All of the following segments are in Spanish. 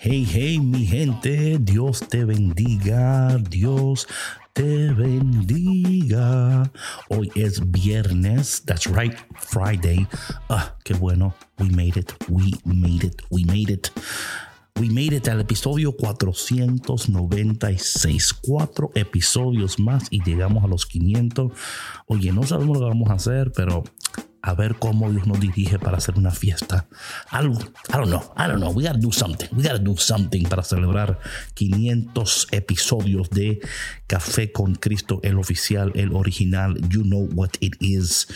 Hey, hey, mi gente, Dios te bendiga, Dios te bendiga. Hoy es viernes, that's right, Friday. Ah, qué bueno, we made it, we made it, we made it. We made it al episodio 496. Cuatro episodios más y llegamos a los 500. Oye, no sabemos lo que vamos a hacer, pero a ver cómo Dios nos dirige para hacer una fiesta. Algo, I don't know, I don't know. We gotta do something. We gotta do something para celebrar 500 episodios de Café con Cristo, el oficial, el original. You know what it is.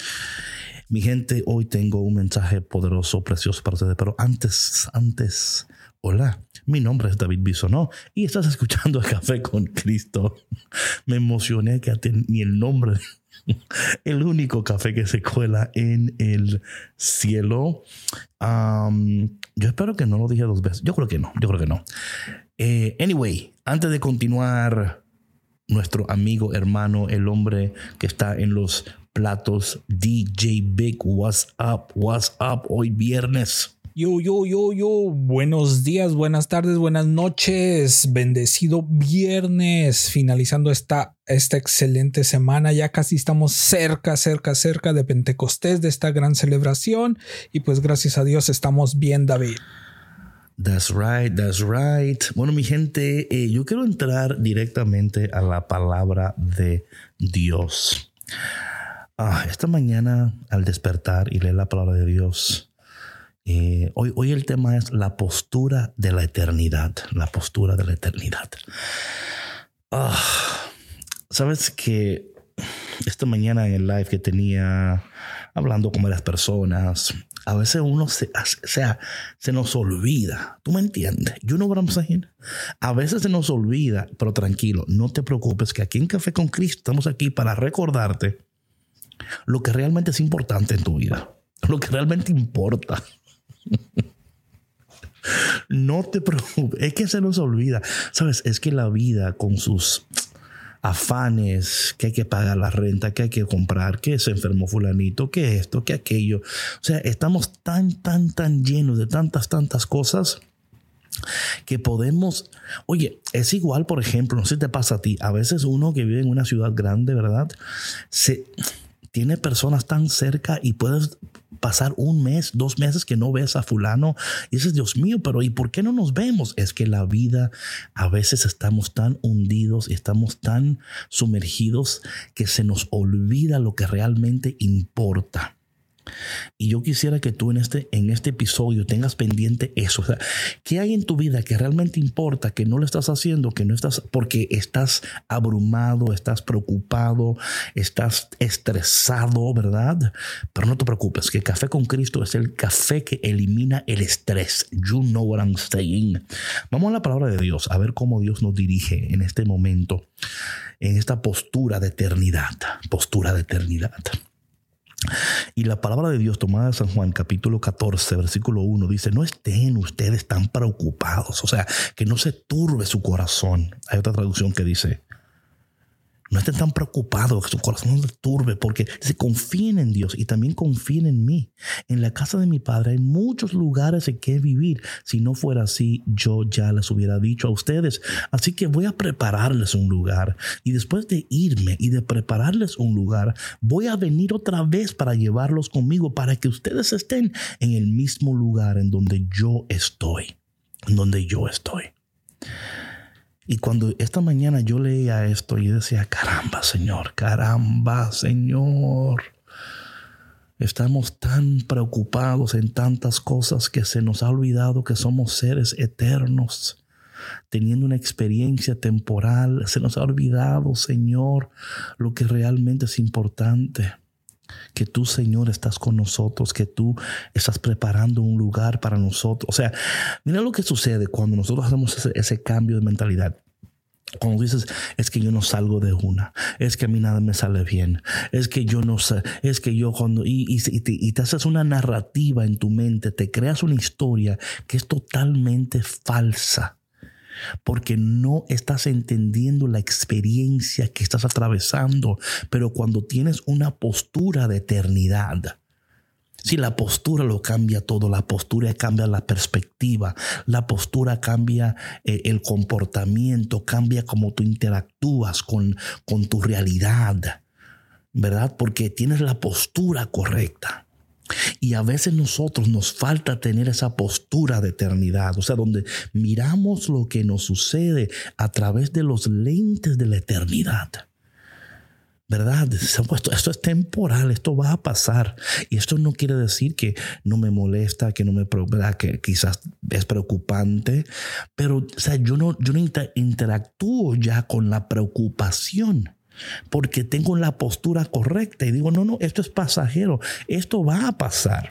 Mi gente, hoy tengo un mensaje poderoso, precioso para ustedes, pero antes, antes, hola, mi nombre es David Bisonó y estás escuchando Café con Cristo. Me emocioné que ni el nombre el único café que se cuela en el cielo. yo espero que no lo dije dos veces. Yo creo que no, yo creo que no. Eh, anyway, antes de continuar, nuestro amigo, hermano, el hombre que está en los platos, DJ Big, what's up, what's up, hoy viernes. Yo, yo, yo, yo, buenos días, buenas tardes, buenas noches, bendecido viernes, finalizando esta, esta excelente semana, ya casi estamos cerca, cerca, cerca de Pentecostés, de esta gran celebración, y pues gracias a Dios estamos bien, David. That's right, that's right. Bueno, mi gente, eh, yo quiero entrar directamente a la palabra de Dios. Ah, esta mañana al despertar y leer la palabra de Dios, eh, hoy, hoy el tema es la postura de la eternidad, la postura de la eternidad. Ah, Sabes que esta mañana en el live que tenía hablando con las personas, a veces uno se, sea, se nos olvida. ¿Tú me entiendes? You know what I'm? A veces se nos olvida, pero tranquilo, no te preocupes que aquí en Café con Cristo estamos aquí para recordarte lo que realmente es importante en tu vida, lo que realmente importa. No te preocupes, es que se nos olvida. Sabes, es que la vida con sus afanes, que hay que pagar la renta, que hay que comprar, que se enfermó fulanito, que esto, que aquello. O sea, estamos tan, tan, tan llenos de tantas, tantas cosas que podemos, oye, es igual, por ejemplo, no sé si te pasa a ti, a veces uno que vive en una ciudad grande, ¿verdad? Se tiene personas tan cerca y puedes pasar un mes, dos meses que no ves a fulano y dices, Dios mío, pero ¿y por qué no nos vemos? Es que la vida a veces estamos tan hundidos y estamos tan sumergidos que se nos olvida lo que realmente importa. Y yo quisiera que tú en este, en este episodio tengas pendiente eso. O sea, ¿qué hay en tu vida que realmente importa, que no lo estás haciendo, que no estás, porque estás abrumado, estás preocupado, estás estresado, ¿verdad? Pero no te preocupes, que Café con Cristo es el café que elimina el estrés. You know what I'm saying. Vamos a la palabra de Dios, a ver cómo Dios nos dirige en este momento, en esta postura de eternidad, postura de eternidad. Y la palabra de Dios tomada de San Juan capítulo 14 versículo 1 dice, no estén ustedes tan preocupados, o sea, que no se turbe su corazón. Hay otra traducción que dice, no estén tan preocupados, que su corazón no se turbe, porque se confíen en Dios y también confíen en mí. En la casa de mi padre hay muchos lugares en que vivir. Si no fuera así, yo ya les hubiera dicho a ustedes. Así que voy a prepararles un lugar. Y después de irme y de prepararles un lugar, voy a venir otra vez para llevarlos conmigo, para que ustedes estén en el mismo lugar en donde yo estoy. En donde yo estoy. Y cuando esta mañana yo leía esto, y decía, caramba, Señor, caramba, Señor. Estamos tan preocupados en tantas cosas que se nos ha olvidado que somos seres eternos, teniendo una experiencia temporal. Se nos ha olvidado, Señor, lo que realmente es importante que tú, Señor, estás con nosotros, que tú estás preparando un lugar para nosotros. O sea, mira lo que sucede cuando nosotros hacemos ese, cambio de mentalidad. Cuando dices, es que yo no salgo de una, es que a mí nada me sale bien, es que yo no sé, es que yo cuando, y, y, y te haces una narrativa en tu mente, te creas una historia que es totalmente falsa porque no estás entendiendo la experiencia que estás atravesando. Pero cuando tienes una postura de eternidad, si la postura lo cambia todo, la postura cambia la perspectiva, la postura cambia eh, el comportamiento, cambia cómo tú interactúas con, con tu realidad, ¿verdad? Porque tienes la postura correcta. Y a veces nosotros nos falta tener esa postura de eternidad, o sea, donde miramos lo que nos sucede a través de los lentes de la eternidad. ¿Verdad? Esto, esto es temporal, esto va a pasar. Y esto no quiere decir que no me molesta, que no me que quizás es preocupante, pero o sea, yo no, yo no interactúo ya con la preocupación porque tengo la postura correcta y digo, no, no, esto es pasajero, esto va a pasar.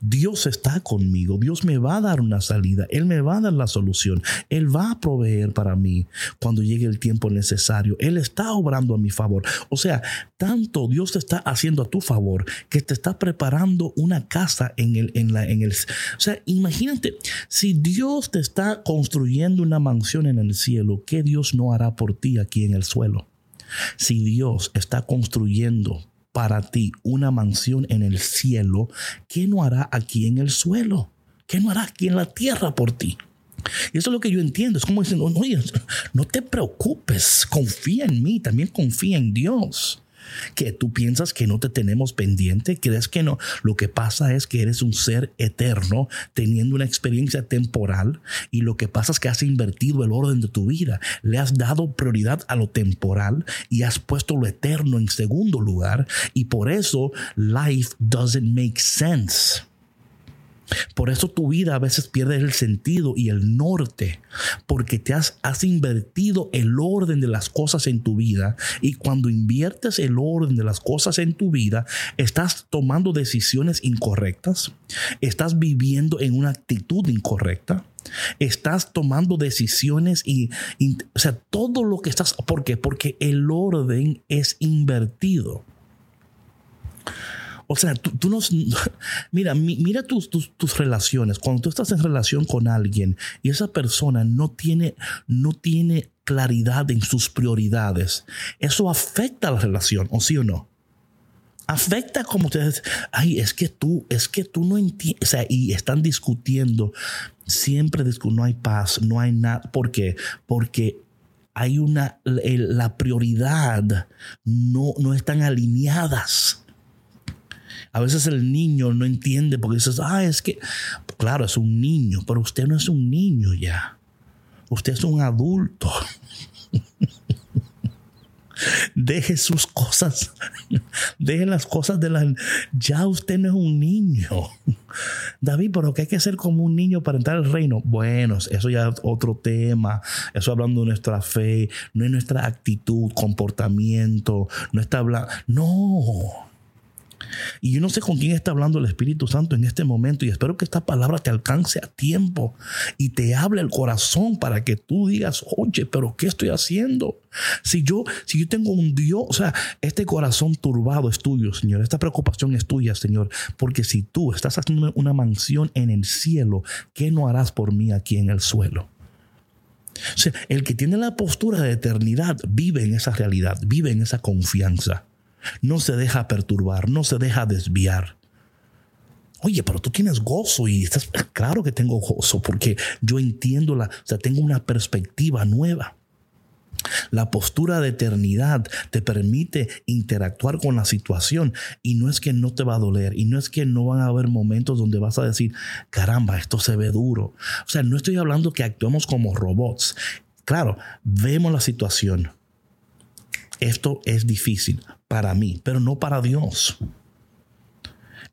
Dios está conmigo, Dios me va a dar una salida, Él me va a dar la solución, Él va a proveer para mí cuando llegue el tiempo necesario, Él está obrando a mi favor. O sea, tanto Dios te está haciendo a tu favor que te está preparando una casa en el, en la, en el, o sea, imagínate, si Dios te está construyendo una mansión en el cielo, ¿qué Dios no hará por ti aquí en el suelo? Si Dios está construyendo para ti una mansión en el cielo, ¿qué no hará aquí en el suelo? ¿Qué no hará aquí en la tierra por ti? Y eso es lo que yo entiendo. Es como diciendo, no, no te preocupes, confía en mí, también confía en Dios que tú piensas que no te tenemos pendiente, crees que no. Lo que pasa es que eres un ser eterno teniendo una experiencia temporal y lo que pasa es que has invertido el orden de tu vida, le has dado prioridad a lo temporal y has puesto lo eterno en segundo lugar y por eso life doesn't make sense. Por eso tu vida a veces pierde el sentido y el norte, porque te has, invertido el orden de las cosas en tu vida y cuando inviertes el orden de las cosas en tu vida, estás tomando decisiones incorrectas, estás viviendo en una actitud incorrecta. Estás tomando decisiones y, y o sea, todo lo que estás, ¿por qué? Porque el orden es invertido. O sea, tú, no... Mira, mira tus, tus, relaciones. Cuando tú estás en relación con alguien y esa persona no tiene, no tiene claridad en sus prioridades, eso afecta a la relación, ¿o sí o no? afecta como ustedes, ay, es que tú, es que tú no entiendes, o sea, y están discutiendo, siempre no hay paz, no hay nada, ¿por qué? Porque hay una, la prioridad no, no están alineadas. A veces el niño no entiende porque dices, ah, es que, claro, es un niño, pero usted no es un niño ya. Usted es un adulto. Deje sus cosas, deje las cosas de la... Ya usted no es un niño. David, pero que hay que ser como un niño para entrar al reino. Bueno, eso ya es otro tema. Eso hablando de nuestra fe, no es nuestra actitud, comportamiento, no está hablando... No, y yo no sé con quién está hablando el Espíritu Santo en este momento y espero que esta palabra te alcance a tiempo y te hable el corazón para que tú digas, oye, pero ¿qué estoy haciendo? Si yo, si yo tengo un Dios, o sea, este corazón turbado es tuyo, Señor, esta preocupación es tuya, Señor, porque si tú estás haciendo una mansión en el cielo, ¿qué no harás por mí aquí en el suelo? O sea, el que tiene la postura de eternidad vive en esa realidad, vive en esa confianza no se deja perturbar, no se deja desviar. Oye, pero tú tienes gozo y estás, claro que tengo gozo porque yo entiendo la, o sea, tengo una perspectiva nueva. La postura de eternidad te permite interactuar con la situación y no es que no te va a doler y no es que no van a haber momentos donde vas a decir, caramba, esto se ve duro. O sea, no estoy hablando que actuemos como robots claro, vemos la situación. Esto es difícil para mí, pero no para Dios.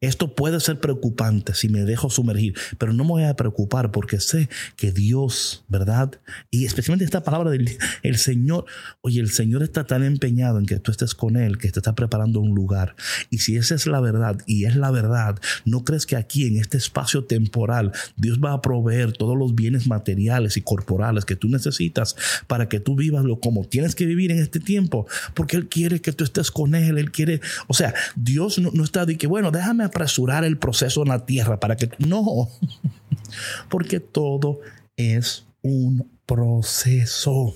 Esto puede ser preocupante si me dejo sumergir, pero no me voy a preocupar porque sé que Dios, ¿verdad? Y especialmente esta palabra del el Señor, oye, el Señor está tan empeñado en que tú estés con Él, que te está preparando un lugar. Y si esa es la verdad, y es la verdad, ¿no crees que aquí en este espacio temporal Dios va a proveer todos los bienes materiales y corporales que tú necesitas para que tú vivas lo como tienes que vivir en este tiempo? Porque Él quiere que tú estés con Él, Él quiere, o sea, Dios no, no está de que, bueno, déjame apresurar el proceso en la tierra para que no, porque todo es un proceso.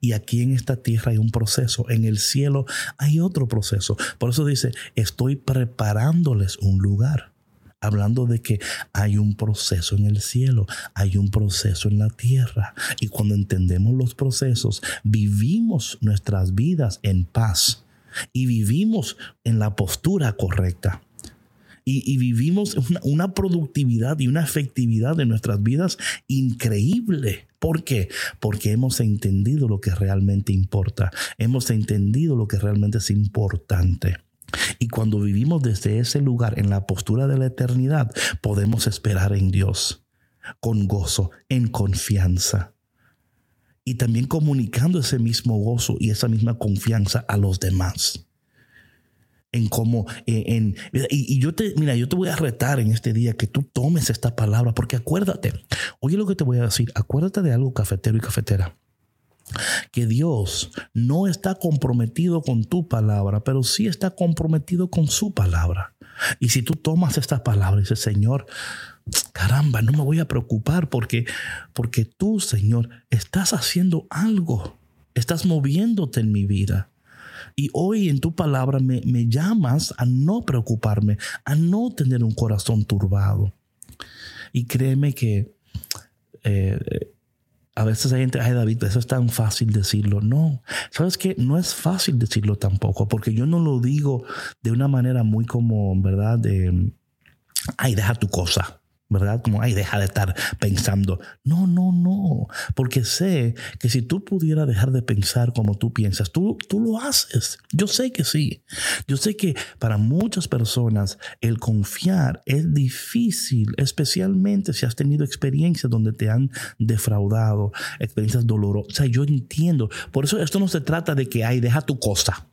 Y aquí en esta tierra hay un proceso, en el cielo hay otro proceso. Por eso dice, estoy preparándoles un lugar. Hablando de que hay un proceso en el cielo, hay un proceso en la tierra. Y cuando entendemos los procesos, vivimos nuestras vidas en paz y vivimos en la postura correcta. Y, vivimos una, productividad y una efectividad de nuestras vidas increíble. ¿Por qué? Porque hemos entendido lo que realmente importa. Hemos entendido lo que realmente es importante. Y cuando vivimos desde ese lugar, en la postura de la eternidad, podemos esperar en Dios con gozo, en confianza. Y también comunicando ese mismo gozo y esa misma confianza a los demás en cómo, eh, en, y, yo te, mira, yo te voy a retar en este día que tú tomes esta palabra, porque acuérdate, oye lo que te voy a decir, acuérdate de algo cafetero y cafetera. Que Dios no está comprometido con tu palabra, pero sí está comprometido con su palabra. Y si tú tomas esta palabra y Señor, caramba, no me voy a preocupar porque, porque tú, Señor, estás haciendo algo, estás moviéndote en mi vida. Y hoy en tu palabra me, llamas a no preocuparme, a no tener un corazón turbado. Y créeme que eh, a veces hay gente, ay David, eso es tan fácil decirlo. No, sabes que no es fácil decirlo tampoco, porque yo no lo digo de una manera muy como, ¿verdad? De, ay, deja tu cosa. ¿Verdad? Como, ay, deja de estar pensando. No, no, no, porque sé que si tú pudieras dejar de pensar como tú piensas, tú, tú lo haces. Yo sé que sí. Yo sé que para muchas personas el confiar es difícil, especialmente si has tenido experiencias donde te han defraudado, experiencias dolorosas. O sea, yo entiendo. Por eso esto no se trata de que, ay, deja tu cosa.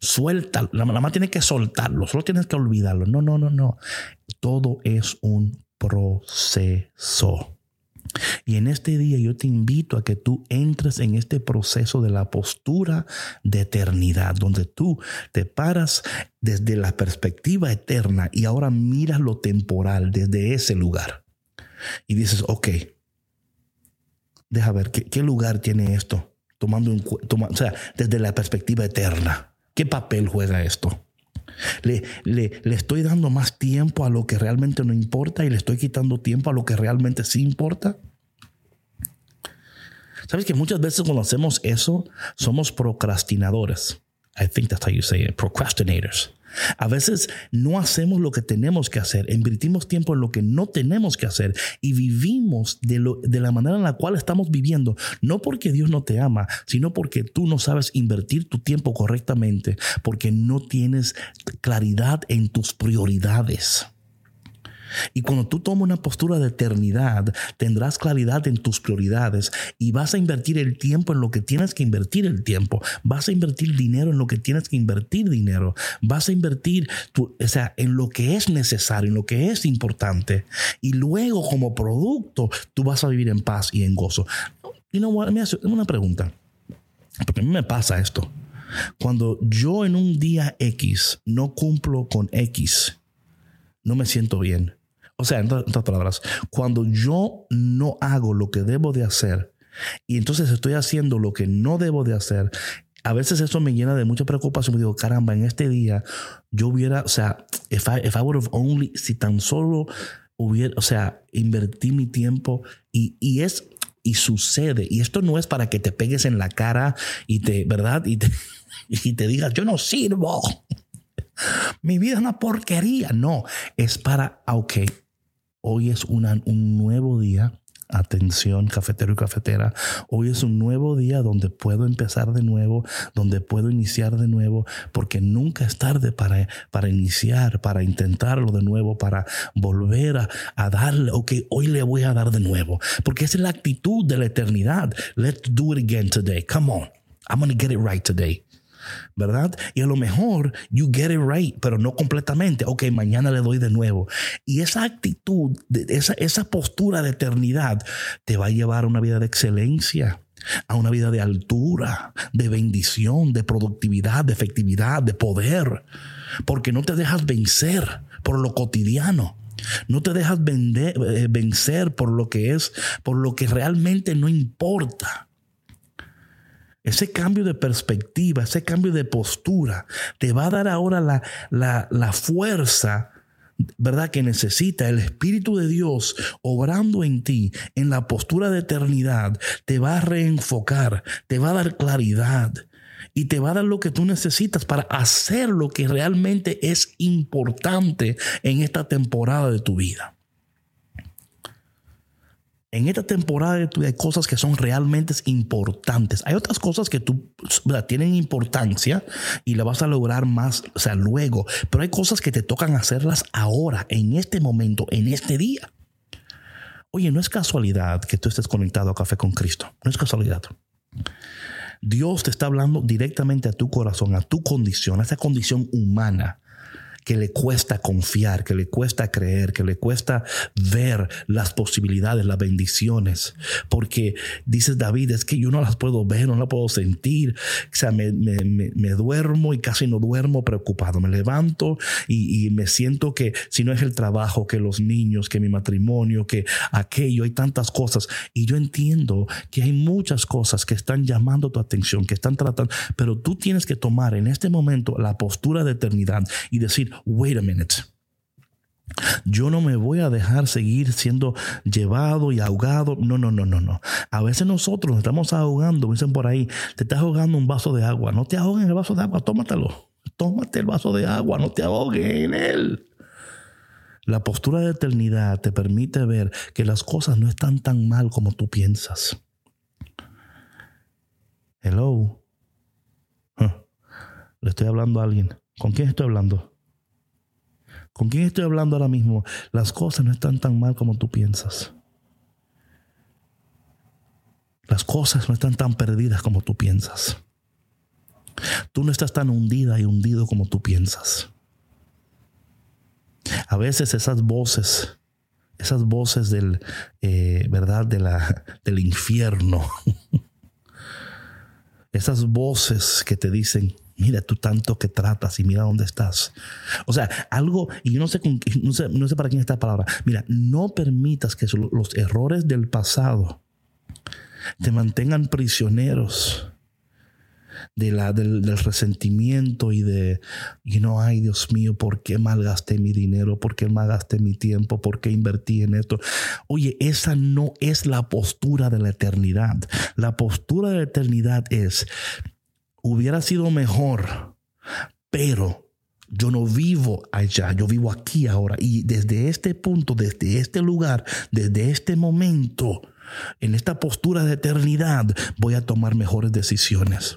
Suelta, la mamá tiene que soltarlo, solo tienes que olvidarlo. No, no, no, no. Todo es un proceso. Y en este día yo te invito a que tú entres en este proceso de la postura de eternidad, donde tú te paras desde la perspectiva eterna y ahora miras lo temporal desde ese lugar. Y dices, ok, deja ver, ¿qué, lugar tiene esto? Tomando en, o sea, desde la perspectiva eterna. ¿Qué papel juega esto? Le, le, estoy dando más tiempo a lo que realmente no importa y le estoy quitando tiempo a lo que realmente sí importa. ¿Sabes que muchas veces cuando hacemos eso somos procrastinadores? I think that's how you say it, procrastinators. A veces no hacemos lo que tenemos que hacer, invertimos tiempo en lo que no tenemos que hacer y vivimos de, lo, de la manera en la cual estamos viviendo, no porque Dios no te ama, sino porque tú no sabes invertir tu tiempo correctamente, porque no tienes claridad en tus prioridades. Y cuando tú tomas una postura de eternidad, tendrás claridad en tus prioridades y vas a invertir el tiempo en lo que tienes que invertir el tiempo. Vas a invertir dinero en lo que tienes que invertir dinero. Vas a invertir o sea, en lo que es necesario, en lo que es importante. Y luego como producto, tú vas a vivir en paz y en gozo. Y no, me hace una pregunta. Porque a mí me pasa esto. Cuando yo en un día X no cumplo con X, no me siento bien. O sea, en otras palabras, cuando yo no hago lo que debo de hacer y entonces estoy haciendo lo que no debo de hacer, a veces eso me llena de mucha preocupación. Me digo, caramba, en este día yo hubiera, o sea, if I, if I would have only, si tan solo hubiera, o sea, invertí mi tiempo y, y es, y sucede. Y esto no es para que te pegues en la cara y te, ¿verdad? Y te, y te digas, yo no sirvo. Mi vida es una porquería. No, es para, ok, hoy es un nuevo día, Atención, cafetero y cafetera. Hoy es un nuevo día donde puedo empezar de nuevo, donde puedo iniciar de nuevo, porque nunca es tarde para, para iniciar, para intentarlo de nuevo, para volver a, a darle, ok, hoy le voy a dar de nuevo, porque esa es la actitud de la eternidad. Let's do it again today. Come on. I'm going to get it right today. ¿Verdad? Y a lo mejor you get it right, pero no completamente. Ok, mañana le doy de nuevo. Y esa actitud, esa, esa postura de eternidad te va a llevar a una vida de excelencia a una vida de altura, de bendición, de productividad, de efectividad, de poder, porque no te dejas vencer por lo cotidiano. No te dejas eh, vencer por lo que es, por lo que realmente no importa. Ese cambio de perspectiva, ese cambio de postura, te va a dar ahora la, la, fuerza ¿verdad? Que necesita el Espíritu de Dios obrando en ti, en la postura de eternidad, te va a reenfocar, te va a dar claridad y te va a dar lo que tú necesitas para hacer lo que realmente es importante en esta temporada de tu vida en esta temporada hay cosas que son realmente importantes. Hay otras cosas que tú tienen importancia y la vas a lograr más, o sea, luego. Pero hay cosas que te tocan hacerlas ahora, en este momento, en este día. Oye, no es casualidad que tú estés conectado a Café con Cristo. No es casualidad. Dios te está hablando directamente a tu corazón, a tu condición, a esa condición humana que le cuesta confiar, que le cuesta creer, que le cuesta ver las posibilidades, las bendiciones. Porque dices David, es que yo no las puedo ver, no las puedo sentir. O sea, me, duermo y casi no duermo preocupado. Me levanto y, y me siento que si no es el trabajo, que los niños, que mi matrimonio, que aquello, hay tantas cosas. Y yo entiendo que hay muchas cosas que están llamando tu atención, que están tratando, pero tú tienes que tomar en este momento la postura de eternidad y decir, wait a minute. Yo no me voy a dejar seguir siendo llevado y ahogado. No, no, no, no, no. A veces nosotros nos estamos ahogando, dicen por ahí, te estás ahogando un vaso de agua. No te ahogues en el vaso de agua, tómatelo. Tómate el vaso de agua, no te ahogues en él. La postura de eternidad te permite ver que las cosas no están tan mal como tú piensas. Hello. Le estoy hablando a alguien. ¿Con quién estoy hablando? ¿Con quién estoy hablando ahora mismo? Las cosas no están tan mal como tú piensas. Las cosas no están tan perdidas como tú piensas. Tú no estás tan hundida y hundido como tú piensas. A veces esas voces, esas voces del, eh, ¿verdad? De la, del infierno, esas voces que te dicen, mira tú tanto que tratas y mira dónde estás. O sea, algo, y yo no sé, no sé, no sé para quién esta palabra. Mira, no permitas que los errores del pasado te mantengan prisioneros de la, del, resentimiento y de, y no, ay Dios mío, ¿por qué malgasté mi dinero? ¿Por qué malgasté mi tiempo? ¿Por qué invertí en esto? Oye, esa no es la postura de la eternidad. La postura de la eternidad es, hubiera sido mejor, pero yo no vivo allá, yo vivo aquí ahora. Y desde este punto, desde este lugar, desde este momento, en esta postura de eternidad, voy a tomar mejores decisiones.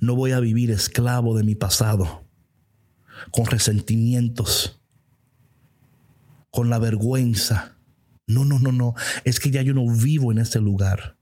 No voy a vivir esclavo de mi pasado, con resentimientos, con la vergüenza. No, no, no, no. Es que ya yo no vivo en ese lugar.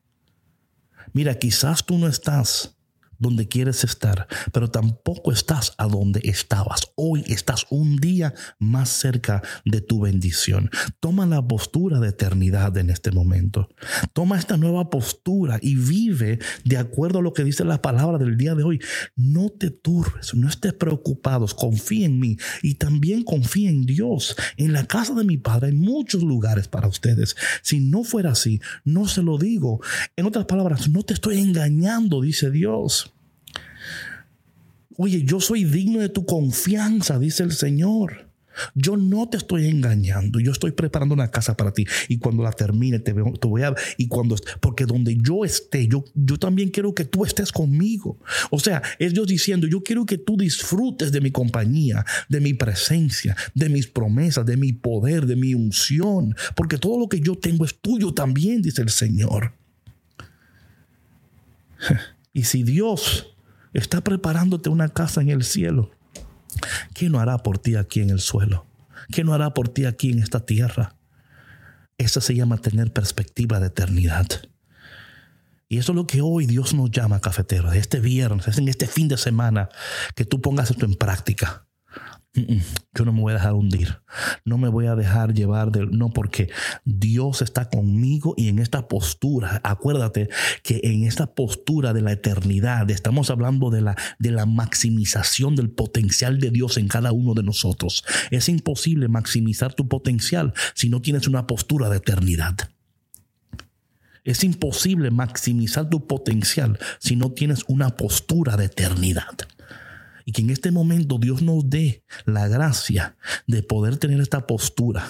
Mira, quizás tú no estás donde quieres estar, pero tampoco estás a donde estabas. Hoy estás un día más cerca de tu bendición. Toma la postura de eternidad en este momento. Toma esta nueva postura y vive de acuerdo a lo que dice la palabra del día de hoy. No te turbes, no estés preocupados, confía en mí y también confía en Dios. En la casa de mi Padre hay muchos lugares para ustedes. Si no fuera así, no se lo digo. En otras palabras, no te estoy engañando, dice Dios. Oye, yo soy digno de tu confianza, dice el Señor. Yo no te estoy engañando. Yo estoy preparando una casa para ti. Y cuando la termine, te, voy a. Y cuando. Porque donde yo esté, yo, yo también quiero que tú estés conmigo. O sea, es Dios diciendo: Yo quiero que tú disfrutes de mi compañía, de mi presencia, de mis promesas, de mi poder, de mi unción. Porque todo lo que yo tengo es tuyo también, dice el Señor. Y si Dios está preparándote una casa en el cielo, ¿Qué no hará por ti aquí en el suelo? ¿Qué no hará por ti aquí en esta tierra? Eso se llama tener perspectiva de eternidad. Y eso es lo que hoy Dios nos llama, cafetero, este viernes, es en este fin de semana, que tú pongas esto en práctica. Yo no me voy a dejar hundir. No me voy a dejar llevar del. No, porque Dios está conmigo y en esta postura, acuérdate que en esta postura de la eternidad estamos hablando de la, de la maximización del potencial de Dios en cada uno de nosotros. Es imposible maximizar tu potencial si no tienes una postura de eternidad. Es imposible maximizar tu potencial si no tienes una postura de eternidad. Y que en este momento Dios nos dé la gracia de poder tener esta postura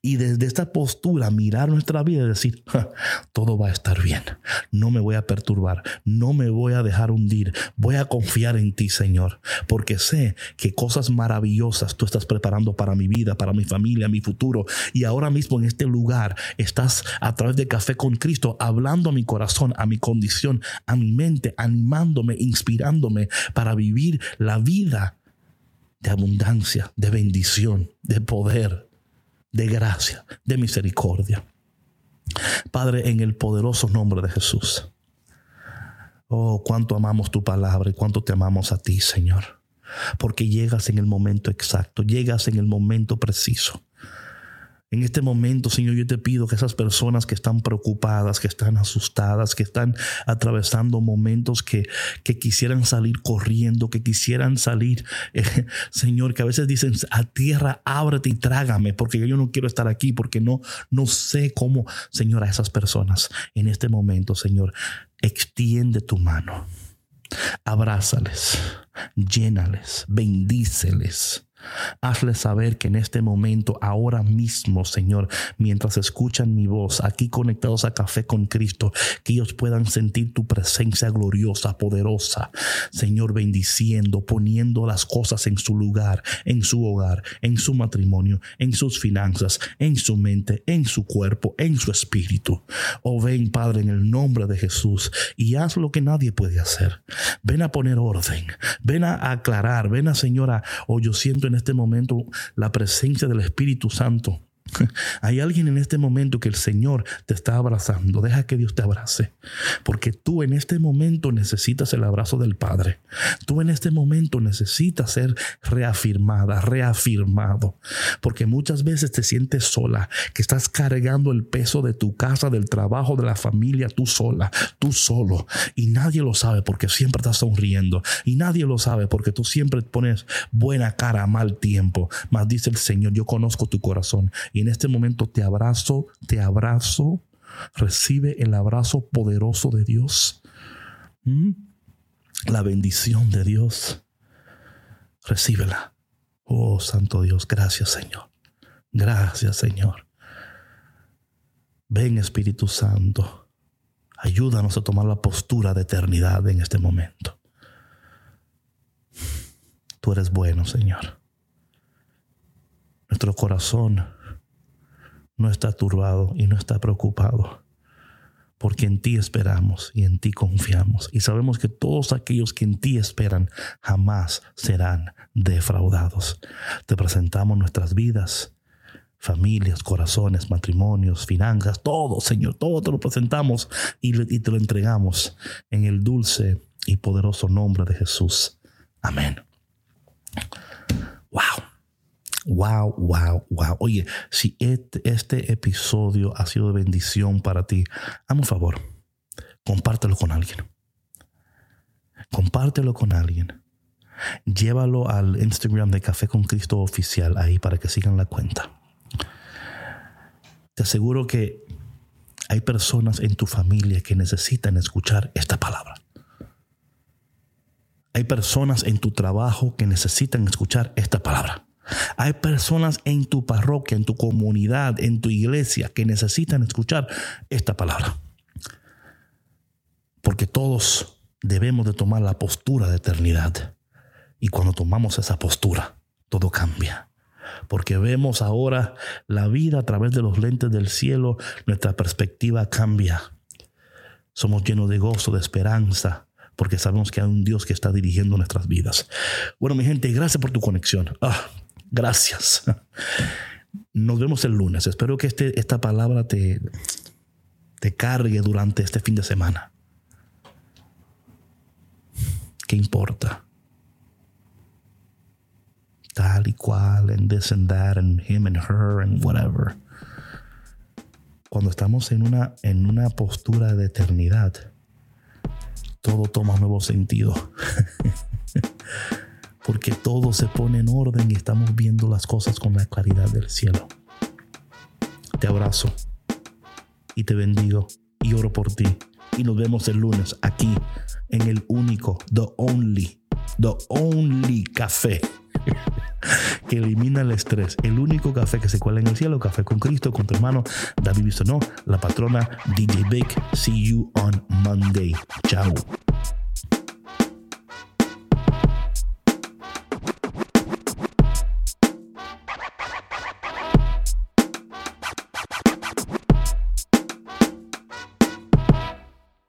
y desde esta postura mirar nuestra vida y decir, todo va a estar bien, no me voy a perturbar, no me voy a dejar hundir, voy a confiar en ti, Señor, porque sé que cosas maravillosas tú estás preparando para mi vida, para mi familia, mi futuro. Y ahora mismo en este lugar estás a través de Café con Cristo hablando a mi corazón, a mi condición, a mi mente, animándome, inspirándome para vivir la vida de abundancia, de bendición, de poder de gracia, de misericordia. Padre, en el poderoso nombre de Jesús. Oh, cuánto amamos tu palabra y cuánto te amamos a ti, Señor. Porque llegas en el momento exacto, llegas en el momento preciso. En este momento, Señor, yo te pido que esas personas que están preocupadas, que están asustadas, que están atravesando momentos que, que quisieran salir corriendo, que quisieran salir, eh, Señor, que a veces dicen, a tierra, ábrete y trágame, porque yo no quiero estar aquí, porque no, no sé cómo, Señor, a esas personas en este momento, Señor, extiende tu mano, abrázales, llénales, bendíceles. Hazle saber que en este momento, ahora mismo, Señor, mientras escuchan mi voz, aquí conectados a Café con Cristo, que ellos puedan sentir tu presencia gloriosa, poderosa, Señor, bendiciendo, poniendo las cosas en su lugar, en su hogar, en su matrimonio, en sus finanzas, en su mente, en su cuerpo, en su espíritu. Oh, ven, Padre, en el nombre de Jesús, y haz lo que nadie puede hacer. Ven a poner orden, ven a aclarar, ven a, Señora, oh, yo siento en este momento la presencia del Espíritu Santo Hay alguien en este momento que el Señor te está abrazando. Deja que Dios te abrace. Porque tú en este momento necesitas el abrazo del Padre. Tú en este momento necesitas ser reafirmada, reafirmado. Porque muchas veces te sientes sola, que estás cargando el peso de tu casa, del trabajo, de la familia, tú sola, tú solo. Y nadie lo sabe porque siempre estás sonriendo. Y nadie lo sabe porque tú siempre pones buena cara a mal tiempo. Mas dice el Señor, yo conozco tu corazón en este momento te abrazo, te abrazo. Recibe el abrazo poderoso de Dios. ¿Mm? La bendición de Dios. Recíbela. Oh, Santo Dios, gracias Señor. Gracias Señor. Ven Espíritu Santo. Ayúdanos a tomar la postura de eternidad en este momento. Tú eres bueno, Señor. Nuestro corazón no está turbado y no está preocupado, porque en ti esperamos y en ti confiamos. Y sabemos que todos aquellos que en ti esperan jamás serán defraudados. Te presentamos nuestras vidas, familias, corazones, matrimonios, finanzas, todo, Señor, todo te lo presentamos y, te lo entregamos en el dulce y poderoso nombre de Jesús. Amén. Wow. Wow, wow, wow. Oye, si este, episodio ha sido de bendición para ti, hazme un favor, compártelo con alguien. Compártelo con alguien. Llévalo al Instagram de Café con Cristo Oficial ahí para que sigan la cuenta. Te aseguro que hay personas en tu familia que necesitan escuchar esta palabra. Hay personas en tu trabajo que necesitan escuchar esta palabra. Hay personas en tu parroquia, en tu comunidad, en tu iglesia que necesitan escuchar esta palabra. Porque todos debemos de tomar la postura de eternidad. Y cuando tomamos esa postura, todo cambia. Porque vemos ahora la vida a través de los lentes del cielo, nuestra perspectiva cambia. Somos llenos de gozo, de esperanza, porque sabemos que hay un Dios que está dirigiendo nuestras vidas. Bueno, mi gente, gracias por tu conexión. Ah, gracias. Nos vemos el lunes. Espero que este, esta palabra te, te cargue durante este fin de semana. ¿Qué importa? Tal y cual, and this and that, and him and her, and whatever. Cuando estamos en una, en una postura de eternidad, todo toma nuevo sentido. Porque todo se pone en orden y estamos viendo las cosas con la claridad del cielo. Te abrazo y te bendigo y oro por ti. Y nos vemos el lunes aquí en el único, the only, the only café que elimina el estrés. El único café que se cuela en el cielo, café con Cristo, con tu hermano David Bisonó, la patrona DJ Big. See you on Monday. Chao.